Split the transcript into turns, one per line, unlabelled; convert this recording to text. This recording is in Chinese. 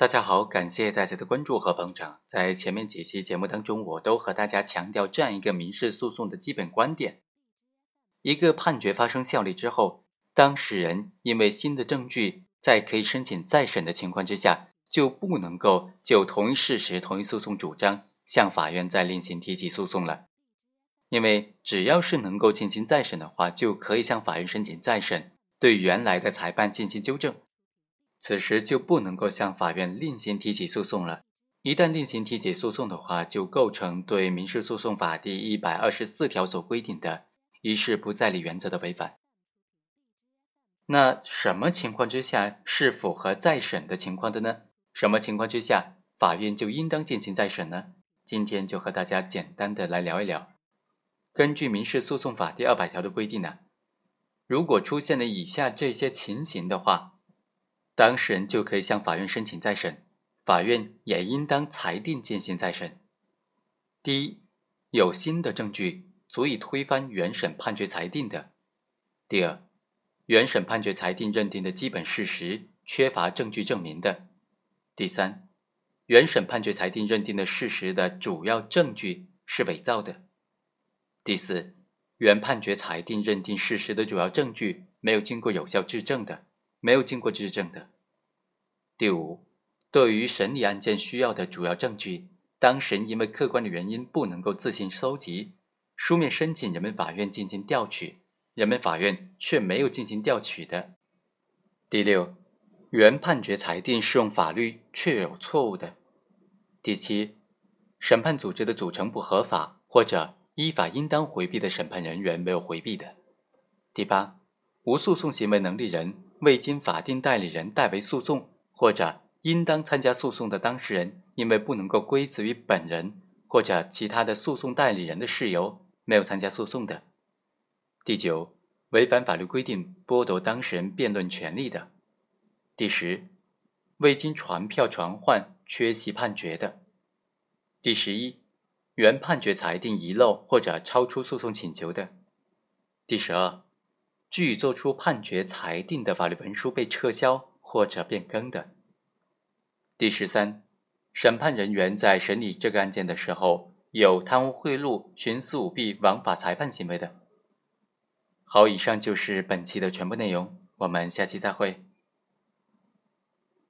大家好，感谢大家的关注和捧场。在前面几期节目当中，我都和大家强调这样一个民事诉讼的基本观点：一个判决发生效力之后，当事人因为新的证据在可以申请再审的情况之下，就不能够就同一事实、同一诉讼主张向法院再另行提起诉讼了。因为只要是能够进行再审的话，就可以向法院申请再审，对原来的裁判进行纠正。此时就不能够向法院另行提起诉讼了。一旦另行提起诉讼的话，就构成对民事诉讼法第一百二十四条所规定的一事不再理原则的违反。那什么情况之下是符合再审的情况的呢？什么情况之下法院就应当进行再审呢？今天就和大家简单的来聊一聊。根据民事诉讼法第二百条的规定呢，如果出现了以下这些情形的话。当事人就可以向法院申请再审，法院也应当裁定进行再审。第一，有新的证据足以推翻原审判决裁定的；第二，原审判决裁定认定的基本事实缺乏证据证明的；第三，原审判决裁定认定的事实的主要证据是伪造的；第四，原判决裁定认定事实的主要证据没有经过有效质证的。没有经过质证的。第五，对于审理案件需要的主要证据，当事人因为客观的原因不能够自行收集，书面申请人民法院进行调取，人民法院却没有进行调取的。第六，原判决裁定适用法律确有错误的。第七，审判组织的组成不合法或者依法应当回避的审判人员没有回避的。第八，无诉讼行为能力人。未经法定代理人代为诉讼，或者应当参加诉讼的当事人，因为不能够归责于本人或者其他的诉讼代理人的事由，没有参加诉讼的。第九，违反法律规定剥夺当事人辩论权利的。第十，未经传票传唤缺席判决的。第十一，原判决裁定遗漏或者超出诉讼请求的。第十二。据作出判决裁定的法律文书被撤销或者变更的。第十三，审判人员在审理这个案件的时候有贪污贿赂、徇私舞弊、枉法裁判行为的。好，以上就是本期的全部内容，我们下期再会。